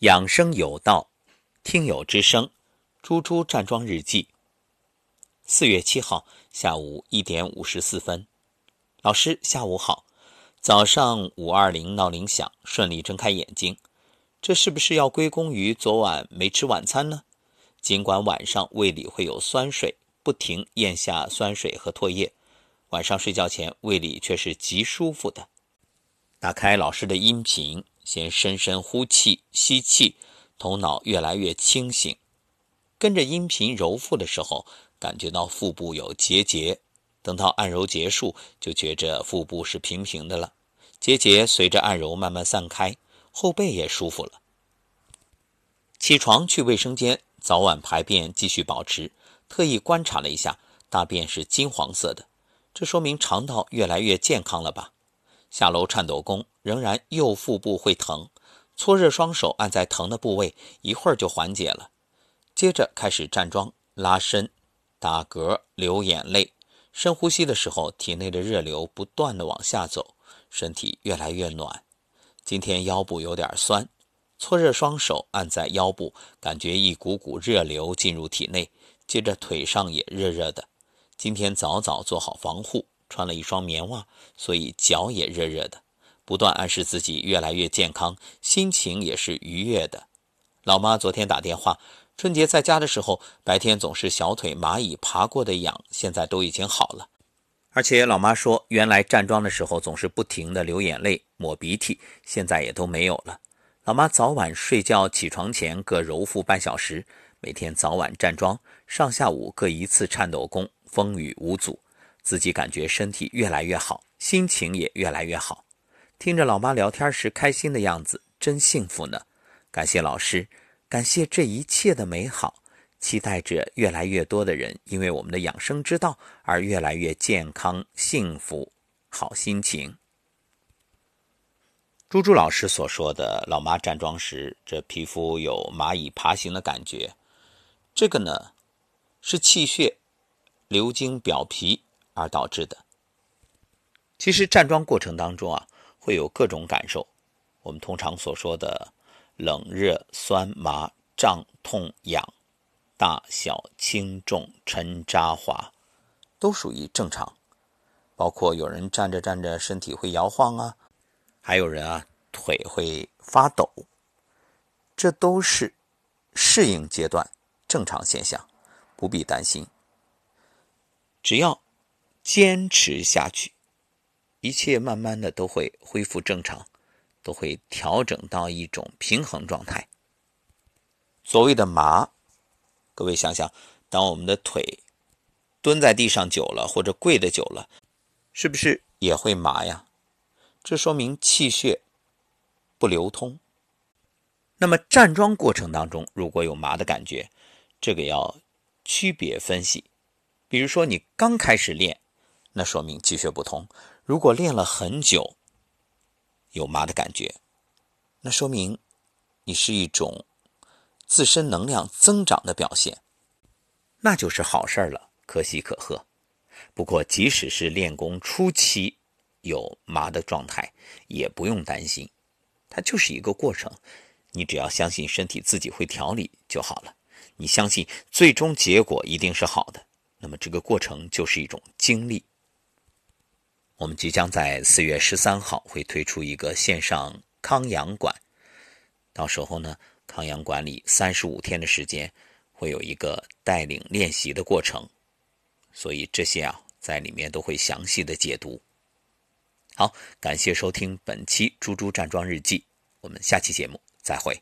养生有道，听友之声，猪猪站桩日记。四月七号下午一点五十四分，老师下午好。早上五二零闹铃响，顺利睁开眼睛，这是不是要归功于昨晚没吃晚餐呢？尽管晚上胃里会有酸水，不停咽下酸水和唾液，晚上睡觉前胃里却是极舒服的。打开老师的音频。先深深呼气、吸气，头脑越来越清醒。跟着音频揉腹的时候，感觉到腹部有结节。等到按揉结束，就觉着腹部是平平的了。结节随着按揉慢慢散开，后背也舒服了。起床去卫生间，早晚排便继续保持。特意观察了一下，大便是金黄色的，这说明肠道越来越健康了吧？下楼颤抖功，仍然右腹部会疼，搓热双手按在疼的部位，一会儿就缓解了。接着开始站桩、拉伸、打嗝、流眼泪。深呼吸的时候，体内的热流不断的往下走，身体越来越暖。今天腰部有点酸，搓热双手按在腰部，感觉一股股热流进入体内。接着腿上也热热的。今天早早做好防护。穿了一双棉袜，所以脚也热热的。不断暗示自己越来越健康，心情也是愉悦的。老妈昨天打电话，春节在家的时候，白天总是小腿蚂蚁爬过的痒，现在都已经好了。而且老妈说，原来站桩的时候总是不停的流眼泪、抹鼻涕，现在也都没有了。老妈早晚睡觉起床前各揉腹半小时，每天早晚站桩，上下午各一次颤抖功，风雨无阻。自己感觉身体越来越好，心情也越来越好。听着老妈聊天时开心的样子，真幸福呢。感谢老师，感谢这一切的美好。期待着越来越多的人因为我们的养生之道而越来越健康、幸福、好心情。猪猪老师所说的，老妈站桩时这皮肤有蚂蚁爬行的感觉，这个呢是气血流经表皮。而导致的。其实站桩过程当中啊，会有各种感受。我们通常所说的冷、热、酸、麻、胀、痛、痒、大小、轻重、沉、扎、滑，都属于正常。包括有人站着站着身体会摇晃啊，还有人啊腿会发抖，这都是适应阶段正常现象，不必担心。只要。坚持下去，一切慢慢的都会恢复正常，都会调整到一种平衡状态。所谓的麻，各位想想，当我们的腿蹲在地上久了，或者跪的久了，是不是也会麻呀？这说明气血不流通。那么站桩过程当中，如果有麻的感觉，这个要区别分析。比如说你刚开始练。那说明气血不通。如果练了很久，有麻的感觉，那说明你是一种自身能量增长的表现，那就是好事了，可喜可贺。不过，即使是练功初期有麻的状态，也不用担心，它就是一个过程。你只要相信身体自己会调理就好了。你相信最终结果一定是好的，那么这个过程就是一种经历。我们即将在四月十三号会推出一个线上康养馆，到时候呢，康养馆里三十五天的时间会有一个带领练习的过程，所以这些啊在里面都会详细的解读。好，感谢收听本期《猪猪站桩日记》，我们下期节目再会。